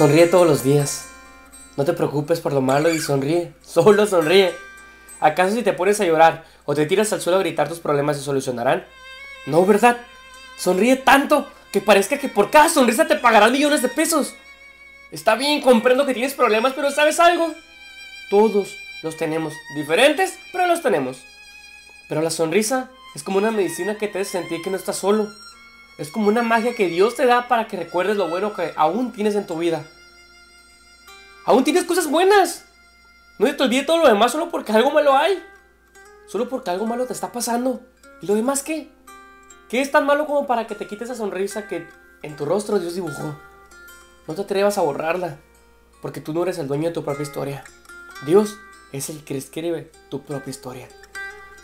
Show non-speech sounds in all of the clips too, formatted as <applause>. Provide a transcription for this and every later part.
Sonríe todos los días. No te preocupes por lo malo y sonríe. <laughs> Solo sonríe. ¿Acaso si te pones a llorar o te tiras al suelo a gritar tus problemas se solucionarán? No, ¿verdad? Sonríe tanto que parezca que por cada sonrisa te pagarán millones de pesos. Está bien, comprendo que tienes problemas, pero ¿sabes algo? Todos los tenemos. Diferentes, pero los tenemos. Pero la sonrisa es como una medicina que te hace sentir que no estás solo. Es como una magia que Dios te da para que recuerdes lo bueno que aún tienes en tu vida. Aún tienes cosas buenas. No te olvides todo lo demás solo porque algo malo hay. Solo porque algo malo te está pasando. ¿Y lo demás qué? ¿Qué es tan malo como para que te quites esa sonrisa que en tu rostro Dios dibujó? No te atrevas a borrarla, porque tú no eres el dueño de tu propia historia. Dios es el que escribe tu propia historia.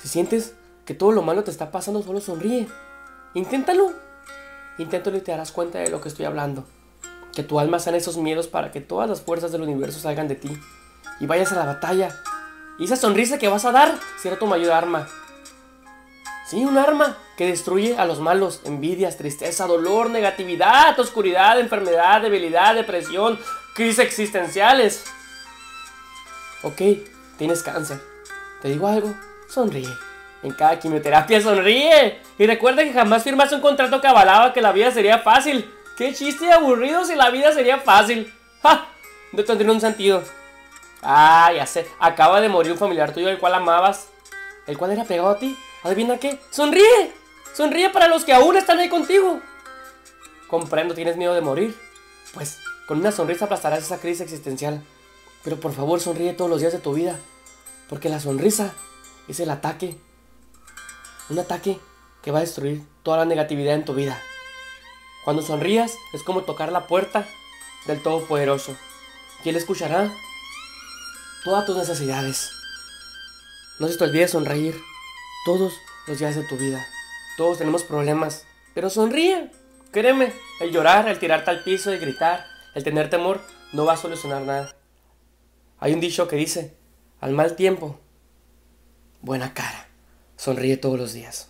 Si sientes que todo lo malo te está pasando, solo sonríe. Inténtalo. Inténtalo y te darás cuenta de lo que estoy hablando. Que tu alma sana esos miedos para que todas las fuerzas del universo salgan de ti y vayas a la batalla. Y esa sonrisa que vas a dar será tu mayor arma. Sí, un arma que destruye a los malos, envidias, tristeza, dolor, negatividad, oscuridad, enfermedad, debilidad, depresión, crisis existenciales. Ok, tienes cáncer. ¿Te digo algo? Sonríe. En cada quimioterapia sonríe. Y recuerda que jamás firmaste un contrato que avalaba que la vida sería fácil. Qué chiste aburrido si la vida sería fácil. ¡Ja! No tendría un sentido. Ah, ya sé. Acaba de morir un familiar tuyo el cual amabas. El cual era pegado a ti. ¿Adivina qué? ¡Sonríe! Sonríe para los que aún están ahí contigo. Comprendo, tienes miedo de morir. Pues con una sonrisa aplastarás esa crisis existencial. Pero por favor sonríe todos los días de tu vida. Porque la sonrisa es el ataque un ataque que va a destruir toda la negatividad en tu vida. Cuando sonrías es como tocar la puerta del Todopoderoso. Y Él escuchará todas tus necesidades. No se te olvide sonreír todos los días de tu vida. Todos tenemos problemas, pero sonríe. Créeme, el llorar, el tirarte al piso, el gritar, el tener temor, no va a solucionar nada. Hay un dicho que dice, al mal tiempo, buena cara. Sonríe todos los días.